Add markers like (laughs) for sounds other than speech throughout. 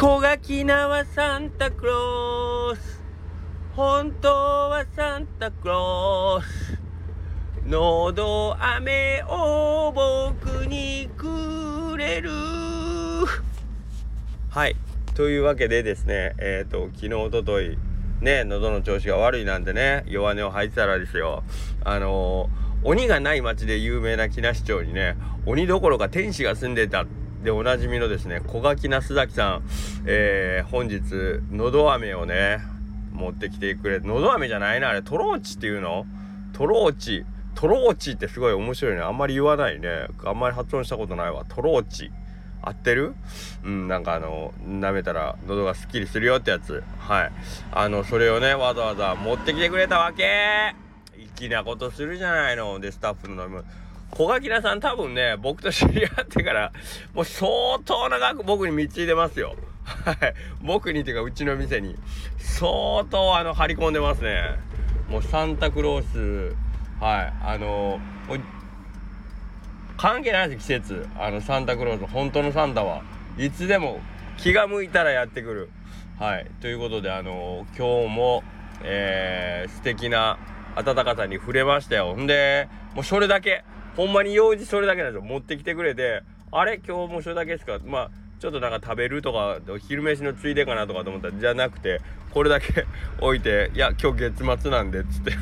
小垣菜はサンタクロース。本当はサンタクロース。のど飴を僕にくれる。はい。というわけでですねえっ、ー、と昨日おとといね喉の調子が悪いなんてね弱音を吐いてたらですよ。あのー、鬼がない町で有名な木梨町にね鬼どころか天使が住んでたでおなじみのですね小垣那須崎さん、えー、本日のど飴をね持ってきてくれのど飴じゃないなあれトローチっていうの？トローチ。トローチってすごい面白いね。あんまり言わないね。あんまり発音したことないわ。トローチ。合ってる？うんなんかあの舐めたら喉がすっきりするよってやつ。はい。あのそれをねわざわざ持ってきてくれたわけ。粋なことするじゃないの。でスタッフの飲む小垣菜さん多分ね僕と知り合ってからもう相当長く僕に貢いでますよ。はい。僕にっていうかうちの店に。相当あの張り込んでますね。もうサンタクロースはい。あの関係ないです季節。あのサンタクロース本当のサンタは。いつでも気が向いたらやってくる。はい。ということであの今日もえー、素敵な温かさに触れましたよ。ほんでもうそれだけ。ほんまに用事それだけなんですよ。持ってきてくれて。あれ？今日もそれだけですか？まあちょっとなんか食べるとか昼飯のついでかなとかと思った。らじゃなくてこれだけ (laughs) 置いて「いや今日月末なんで」つって。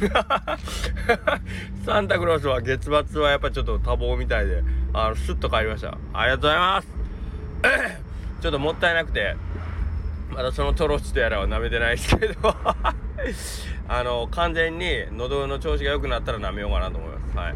(laughs) サンタクロースは月末はやっぱちょっと多忙みたいであのスッと帰りました。ありがとうございます。(coughs) ちょっともったいなくてまだそのトロチとやらは舐めてないですけど。(laughs) あの完全に喉の調子が良くなったら舐めようかなと思います。はい。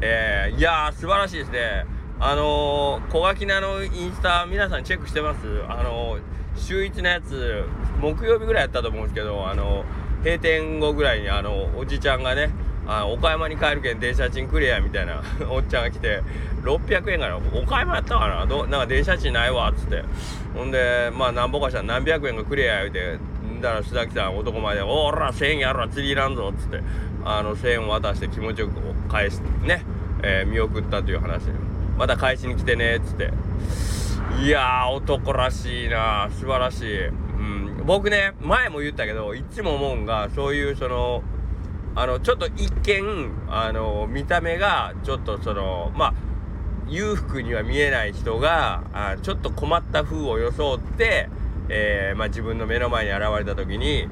えー、いやー素晴らしいですね。あのー、小垣菜のインスタ皆さんチェックしてます？あのー、週1のやつ木曜日ぐらいやったと思うんですけどあのー、閉店後ぐらいにあのおじちゃんがねあ岡山に帰るけん電車賃くれやみたいな (laughs) おっちゃんが来て600円かな？岡山やったかな？どなんか電車賃ないわっつって。ほんでまあなんぼかしたら何百円かくれや言うてだから須崎さん男前で「おら1000円やろ釣りいらんぞ」っつって。あの1000円渡して気持ちよく返しね、えー、見送ったという話で。また返しに来てねっつっていや男らしいな素晴らしい、うん、僕ね前も言ったけどいつも思うんがそういうそのあのちょっと一見あの見た目がちょっとそのまあ裕福には見えない人があちょっと困った風を装って、えー、まあ、自分の目の前に現れた時に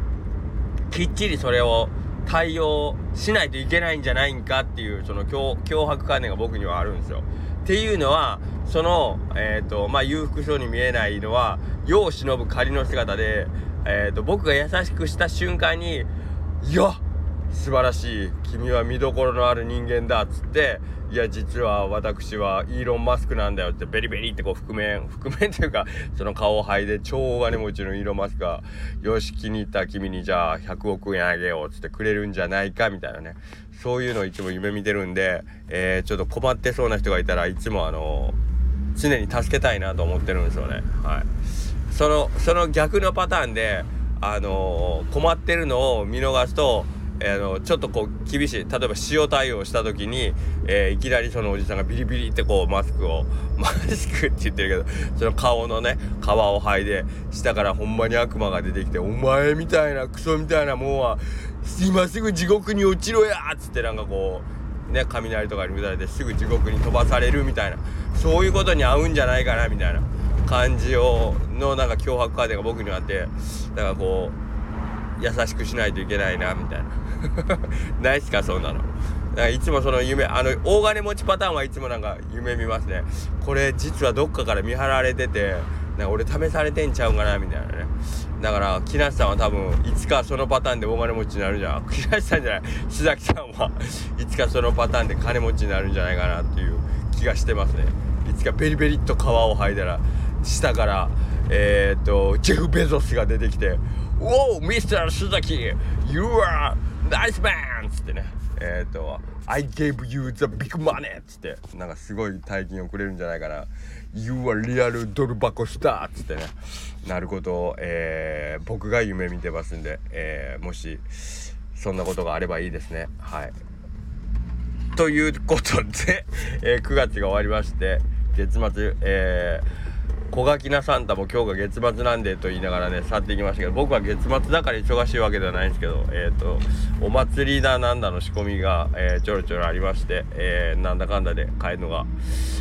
きっちりそれを対応しないといけないんじゃないんかっていうその脅迫観念が僕にはあるんですよ。っていうのはその、えーとまあ、裕福そうに見えないのは世を忍ぶ仮の姿で、えーと、僕が優しくした瞬間に「いや素晴らしい君は見どころのある人間だ」っつって「いや実は私はイーロン・マスクなんだよ」ってベリベリってこう覆面 (laughs) 覆面というかその顔を剥いで超大金持ちのイーロン・マスクが「よし気に入った君にじゃあ100億円あげよう」っつってくれるんじゃないかみたいなねそういうのをいつも夢見てるんで、えー、ちょっと困ってそうな人がいたらいつもあの常に助けたいなと思ってるんですよね。はい、そのその逆のパターンで、あの困ってるのを見逃すとえー、のちょっとこう厳しい例えば塩対応した時に、えー、いきなりそのおじさんがビリビリってこうマスクを (laughs) マスクって言ってるけどその顔のね皮を剥いで下からほんまに悪魔が出てきて「お前みたいなクソみたいなもんは今すぐ地獄に落ちろや!」っつってなんかこうね雷とかに打たれてすぐ地獄に飛ばされるみたいなそういうことに合うんじゃないかなみたいな感じをのなんか脅迫カーが僕にはあってだからこう優しくしないといけないなみたいな。(laughs) ないっすかそんなの。いつもその夢あの大金持ちパターンはいつもなんか夢見ますね。これ実はどっかから見張られててなんか俺試されてんちゃうかなみたいなね。だから木梨さんは多分いつかそのパターンで大金持ちになるじゃん木梨さんじゃない。須崎さんは (laughs) いつかそのパターンで金持ちになるんじゃないかなっていう気がしてますね。いつかベリベリっと皮を剥いだら下からえー、っとジェフ・ベゾスが出てきて「おおミスター須崎 You are ナイスマン!」っつってねえっ、と「I gave you the big money!」っつってなんかすごい大金をくれるんじゃないかな「You are real ドル箱スター!」っつってねなることを、えー、僕が夢見てますんで、えー、もしそんなことがあればいいですねはいということで、えー、9月が終わりまして月末えー小垣なサンタも今日が月末なんでと言いながらね去っていきましたけど僕は月末だから忙しいわけではないんですけどえっ、ー、とお祭りだなんだの仕込みが、えー、ちょろちょろありまして、えー、なんだかんだで帰るのが、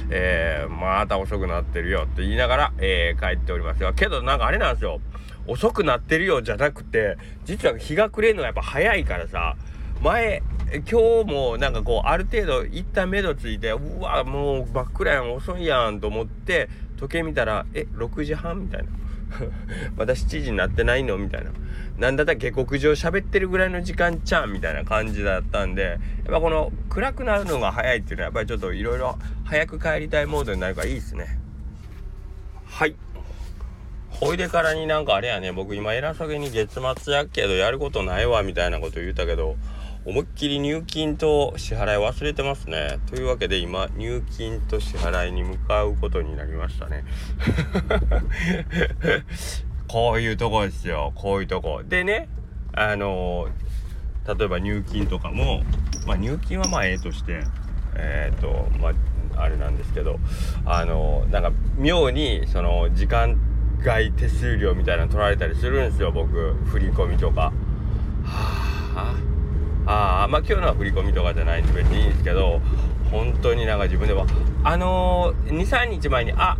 えー、また遅くなってるよって言いながら、え、帰っておりますがけどなんかあれなんですよ。遅くなってるよじゃなくて実は日が暮れるのがやっぱ早いからさ前今日もなんかこうある程度一旦目処ついてうわもう真っ暗やん遅いやんと思って時計見たらえ6時半みたいな。(laughs) まだ7時になってないのみたいな。なんだったら下克上喋ってるぐらいの時間ちゃんみたいな感じだったんでやっぱこの暗くなるのが早いっていうのはやっぱりちょっといろいろ早く帰りたいモードになるからいいですね。はい。ほいでからになんかあれやね。僕今偉そうげに月末やけどやることないわみたいなこと言うたけど思いっきり入金と支払い忘れてますね。というわけで今入金と支払いに向かうことになりましたね。(laughs) こういうとこですよ。こういうとこ。でね、あの例えば入金とかも、まあ入金はまあええとして、えっ、ー、と、まあ、あれなんですけど、あのなんか妙にその時間外手数料みたいなの取られたりするんですよ、僕。振り込みとか。はあああまあ今日のは振り込みとかじゃないんで別にいいんですけど本当になんか自分ではあのー、23日前にあ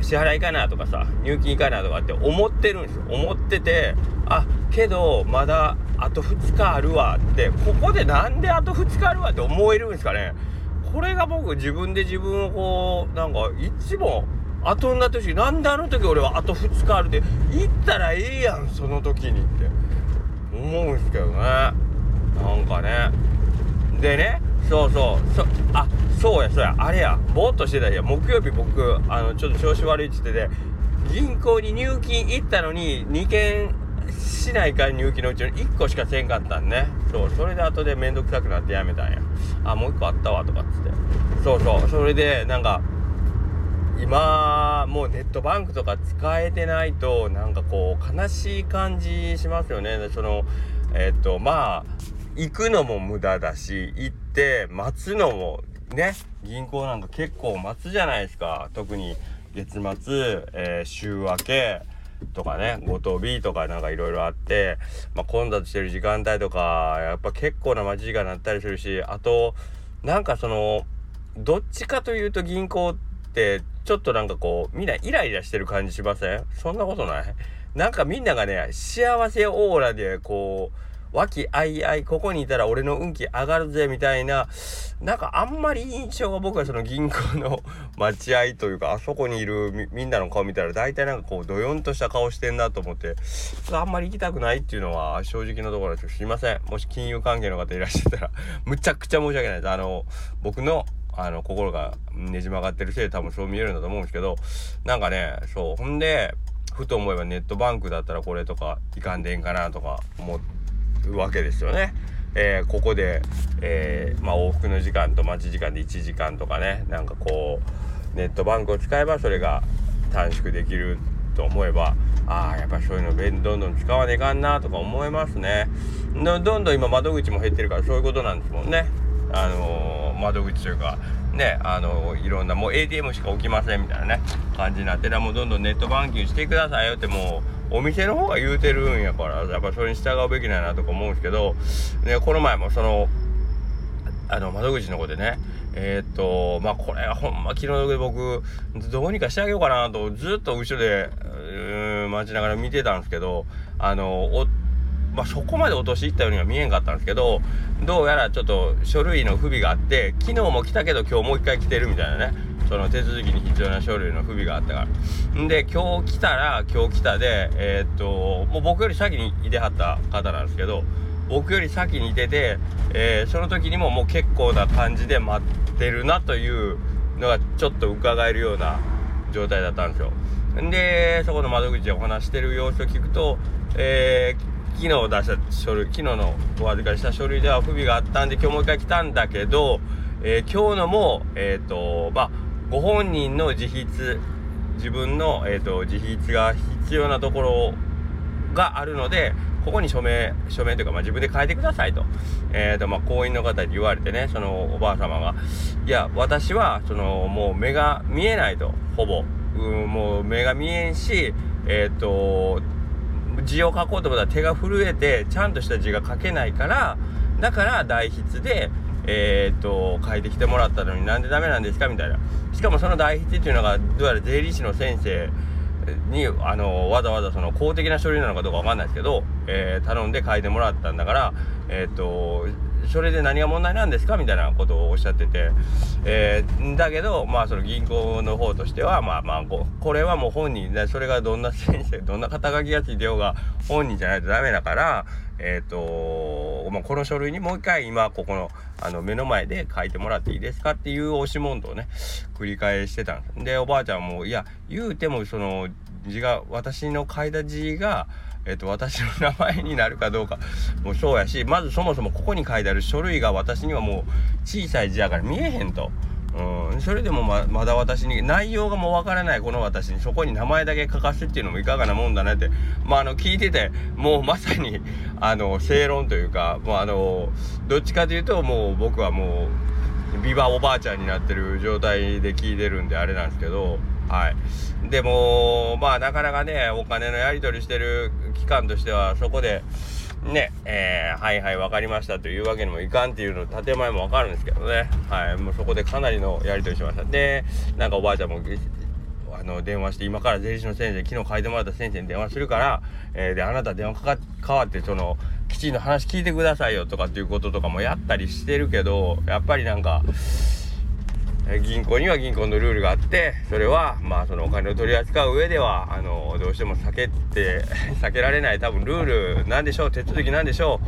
支払いかなとかさ入金かなとかって思ってるんですよ。思っててあけどまだあと2日あるわってここでなんであと2日あるわって思えるんですかね。これが僕自分で自分をこうなんかいつも後になってほしい。なんであの時俺はあと2日あるって言ったらええやんその時にって。思うんすけどね。なんかね。でねそうそう。そあそうやそうや。あれや。ぼーっとしてたや。木曜日僕あのちょっと調子悪いっつってて銀行に入金行ったのに2件しないから入金のうちの1個しかせんかったんね。そう。それで後で面倒くさくなってやめたんや。あもう1個あったわとかっつって。そうそう。それでなんか今もうネットバンクとか使えてないとなんかこう悲しい感じしますよね。そのえっ、とまあ行くのも無駄だし行って待つのもね銀行なんか結構待つじゃないですか。特に月末、えー、週明けとかねごと日とかなんかいろいろあって、まあ、混雑してる時間帯とかやっぱ結構な待ち時間になったりするしあとなんかそのどっちかというと銀行ってちょっとなんかこう、みんなイライラしてる感じしません？そんなことない？なんかみんながね、幸せオーラでこう、和気あいあい、ここにいたら俺の運気上がるぜ、みたいな、なんかあんまり印象が僕はその銀行の (laughs) 待合というか、あそこにいるみんなの顔見たら大体なんかこう、どよんとした顔してんなと思って、あんまり行きたくないっていうのは正直なところですすいません。もし金融関係の方いらっしゃったらむちゃくちゃ申し訳ないです。あの、僕のあの心がねじ曲がってるせいで多分そう見えるんだと思うんですけどなんかねそうほんでふと思えばネットバンクだったらこれとかいかんでんかなとか思うわけですよね。えー、ここで、えー、まあ、往復の時間と待ち時間で1時間とかねなんかこうネットバンクを使えばそれが短縮できると思えばああやっぱそういうのどんどん使わねえかんなとか思いますねどんどん今窓口も減ってるからそういうことなんですもんねあのー窓口というかねあのいろんなもう ATM しか置きませんみたいなね感じになってもうどんどんネットバンキングしてくださいよってもうお店の方が言うてるんやからやっぱそれに従うべきなんやなとか思うんですけど、ね、この前もそのあの窓口の子でねえー、っとまあこれはほんま気の毒で僕どうにかしてあげようかなとずっと後ろで待ちながら見てたんですけどあのおまあ、そこまで落としいったようには見えんかったんですけどどうやらちょっと書類の不備があって昨日も来たけど今日もう一回来てるみたいなねその手続きに必要な書類の不備があったからんで今日来たら今日来たでえー、っともう僕より先にいてはった方なんですけど僕より先にいてて、えー、その時にももう結構な感じで待ってるなというのがちょっと伺えるような状態だったんですよ。でそこの窓口でお話してる様子を聞くと、えー昨日出した書類、昨日のお預かりした書類では不備があったんで、今日もう一回来たんだけど、えー、今日のも、えっ、ー、と、まあ、ご本人の自筆、自分の、えっ、ー、と、自筆が必要なところがあるので、ここに署名、署名というか、まあ、自分で書いてくださいと。えっ、と、まあ、行員の方に言われてね、そのおばあ様が、いや、私は、その、もう目が見えないと、ほぼ。うんもう目が見えんしえっ、と字を書こうと思ったら手が震えてちゃんとした字が書けないからだから代筆でえっ、と書いてきてもらったのになんでダメなんですかみたいな。しかもその代筆っていうのがどうやら税理士の先生にあのわざわざその公的な書類なのかどうかわかんないですけど、えー、頼んで書いてもらったんだからえっ、とそれで何が問題なんですか？みたいなことをおっしゃってて、えー、だけどまあその銀行の方としてはまあまあここれはもう本人でそれがどんな先生どんな肩書きがついてようが本人じゃないとダメだからえっ、ー、と、まあ、この書類にもう一回今ここのあの目の前で書いてもらっていいですかっていう押し問答をね繰り返してたんです。でおばあちゃんもいや言うてもその字が私の書いた字がえっ、と、私の名前になるかどうかもそうやし、まずそもそもここに書いてある書類が私にはもう小さい字やから見えへんと。うん、それでもままだ私に内容がもうわからないこの私にそこに名前だけ書かすっていうのもいかがなもんだなってまああの聞いててもうまさにあの正論というかもうあのどっちかというともう僕はもうビバおばあちゃんになってる状態で聞いてるんであれなんですけどはいでもまあなかなかねお金のやり取りしてる機関としてはそこでね、えー、はいはい分かりましたというわけにもいかんっていうの建前も分かるんですけどね、はい、もうそこでかなりのやり取りしました。で、なんかおばあちゃんも、あの、電話して、今から税理士の先生、昨日書いてもらった先生に電話するから、えー、で、あなた電話かか、変わって、その、きちんと話聞いてくださいよとかっていうこととかもやったりしてるけど、やっぱりなんか、銀行には銀行のルールがあってそれはまあそのお金を取り扱う上ではあのどうしても避けて (laughs) 避けられない多分ルールなんでしょう手続きなんでしょ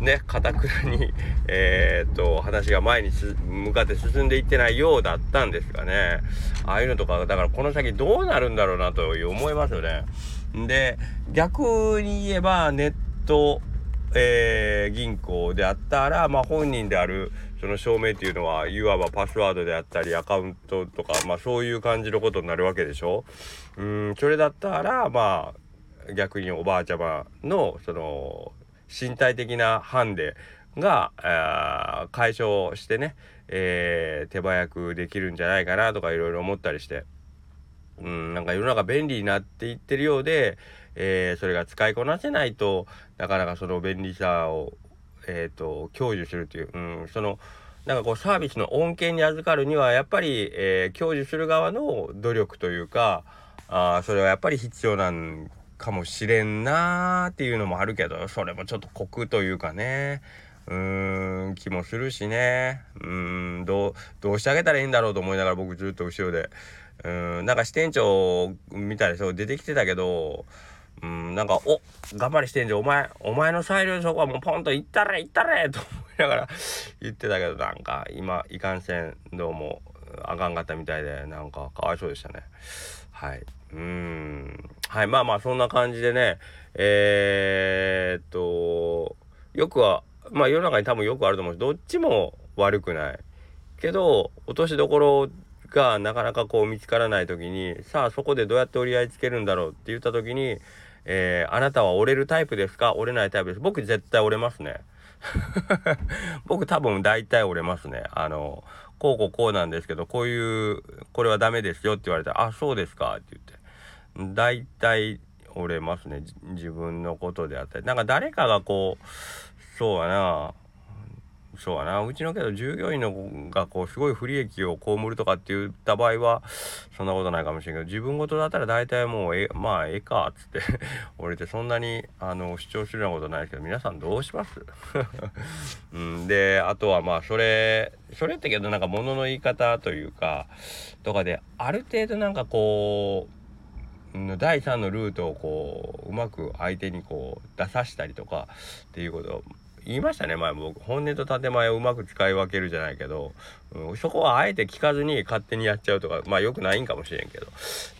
うねかたくなにえー、っと話が前に向かって進んでいってないようだったんですがねああいうのとかだからこの先どうなるんだろうなと思いますよね。で逆に言えばネットえー、銀行であったら、まあ、本人であるその証明っていうのはいわばパスワードであったりアカウントとか、まあ、そういう感じのことになるわけでしょ？うんそれだったらまあ逆におばあちゃまのその身体的なハンデが、解消してね、えー、手早くできるんじゃないかなとかいろいろ思ったりして。うん、なんか世の中便利になっていってるようで、えー、それが使いこなせないとなかなかその便利さを、えーと、享受するという、うん、そのなんかこうサービスの恩恵に預かるにはやっぱり、えー、享受する側の努力というかあそれはやっぱり必要なんかもしれんなーっていうのもあるけどそれもちょっとコクというかね。うーん気もするしね。うんどうどうしてあげたらいいんだろうと思いながら僕ずっと後ろで。うんなんか支店長みたいな人出てきてたけどうん、なんか、お頑張りしてんじゃん、お前、お前の裁量そこはもうポンと行ったれ、行ったれと思いながら (laughs) 言ってたけど、なんか、今、いかんせん、どうも、あかんかったみたいで、なんか、かわいそうでしたね。はい。うん。はい、まあまあ、そんな感じでね、えー、っと、よくは、まあ世の中に多分よくあると思うし、どっちも悪くない。けど、落としどころがなかなかこう見つからない時に、さあそこでどうやって折り合いつけるんだろうって言った時に、えー、あなたは折れるタイプですか？折れないタイプです。僕絶対折れますね。(laughs) 僕多分大体折れますね。あの、こうこうこうなんですけど、こういう、これはダメですよって言われたら、あ、そうですかって言って。大体折れますね。自分のことであったり。なんか誰かがこう、そうやな、そうやなうちのけど従業員のがこうすごい不利益を被るとかって言った場合はそんなことないかもしれんけど自分事だったら大体もうえまあええかっつって (laughs) 俺ってそんなにあの主張するようなことないですけど皆さんどうします？(laughs) うん、であとはまあそれそれってけどなんか物の言い方というかとかである程度なんかこう第3のルートをこううまく相手にこう出さしたりとかっていうこと言いましたね。前僕本音と建前をうまく使い分けるじゃないけど、うん、そこはあえて聞かずに勝手にやっちゃうとかまあよくないんかもしれんけど。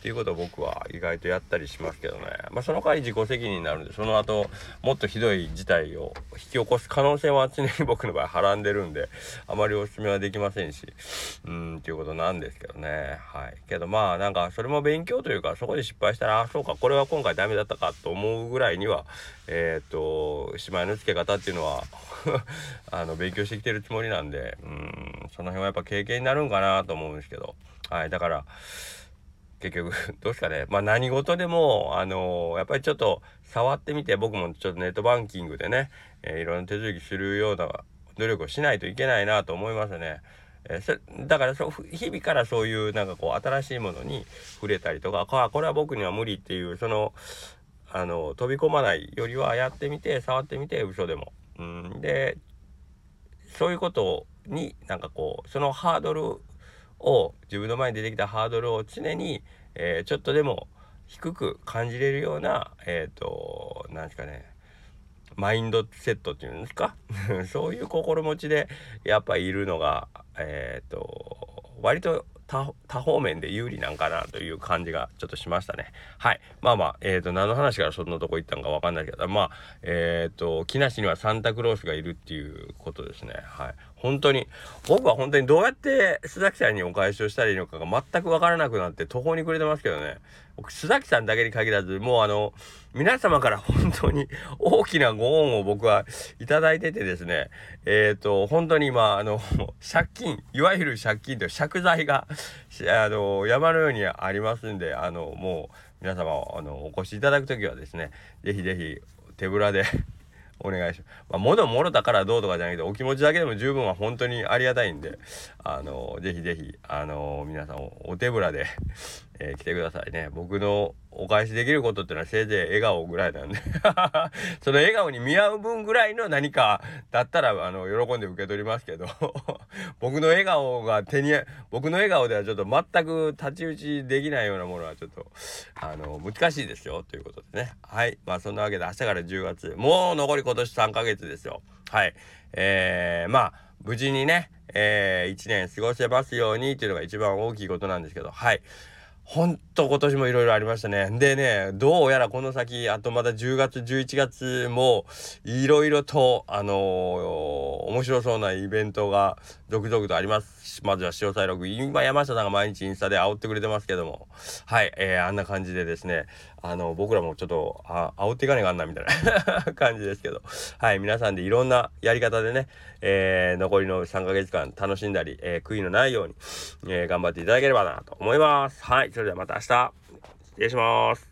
っていうことを僕は意外とやったりしますけどね。まあその代わり自己責任になるんでその後もっとひどい事態を引き起こす可能性は常に僕の場合はらんでるんであまりお勧めはできませんし。うんっていうことなんですけどね。はい。けどまあなんかそれも勉強というかそこで失敗したらあそうかこれは今回ダメだったかと思うぐらいにはえっ、ー、と芝居の付け方っていうのは (laughs) あの勉強してきてるつもりなんでうんその辺はやっぱ経験になるんかなと思うんですけどはいだから結局 (laughs) どうですかねまあ何事でもあのー、やっぱりちょっと触ってみて僕もちょっとネットバンキングでね、えー、いろんな手続きするような努力をしないといけないなと思いますね。えー、だからそ日々からそういうなんかこう新しいものに触れたりとかあこれは僕には無理っていうそのあの飛び込まないよりはやってみて触ってみて嘘でも。うん、でそういうことになんかこうそのハードルを自分の前に出てきたハードルを常に、えー、ちょっとでも低く感じれるようなえっ、ー、と何ですかねマインドセットっていうんですか？(laughs) そういう心持ちでやっぱいるのがえっ、ー、と割と多方面で有利なんかなという感じがちょっとしましたね。はい。まあまあ、えっ、ー、と、何の話からそんなとこ行ったんかわかんないけど、まあ、えっ、ー、と、木梨にはサンタクロースがいるっていうことですね。はい。本当に、僕は本当にどうやって須崎さんにお返しをしたらいいのかが全くわからなくなって途方に暮れてますけどね。須崎さんだけに限らず、もうあの、皆様から本当に (laughs) 大きなご恩を僕はいただいててですね、えっ、ー、と、本当に今、あの、借金、いわゆる借金と借財が、あの、山のようにありますんで、あの、もう、皆様、あの、お越しいただくときはですね、ぜひぜひ、手ぶらで (laughs) お願いします。まあ、物もろたからどうとかじゃなくて、お気持ちだけでも十分は本当にありがたいんで、あの、ぜひぜひ、あの、皆さんお手ぶらでえー、来てくださいね。僕のお返しできることってのはせいぜい笑顔ぐらいなんで (laughs) その笑顔に見合う分ぐらいの何かだったら、あの、喜んで受け取りますけど (laughs) 僕の笑顔が手に、僕の笑顔ではちょっと全く太刀打ちできないようなものはちょっと、あの、難しいですよ。ということでね。はい。まあ、そんなわけで明日から10月、もう残り今年3ヶ月ですよ。はい。えー、まあ、無事にね、えー、1年過ごせますようにっていうのが一番大きいことなんですけど、はい。ほんと今年もいろいろありましたね。でね、どうやらこの先、あとまだ10月、11月もいろいろと、あのー、面白そうなイベントが続々とあります。まずは潮彩録。今山下さんが毎日インスタで煽ってくれてますけども。はい、えー、あんな感じでですね、あの、僕らもちょっと、あ、煽っていかねえかんな、みたいな (laughs) 感じですけど。はい、皆さんでいろんなやり方でね、えー、残りの3ヶ月間楽しんだり、えー、悔いのないように、えー、頑張っていただければなと思います。はい、それではまた明日、失礼します。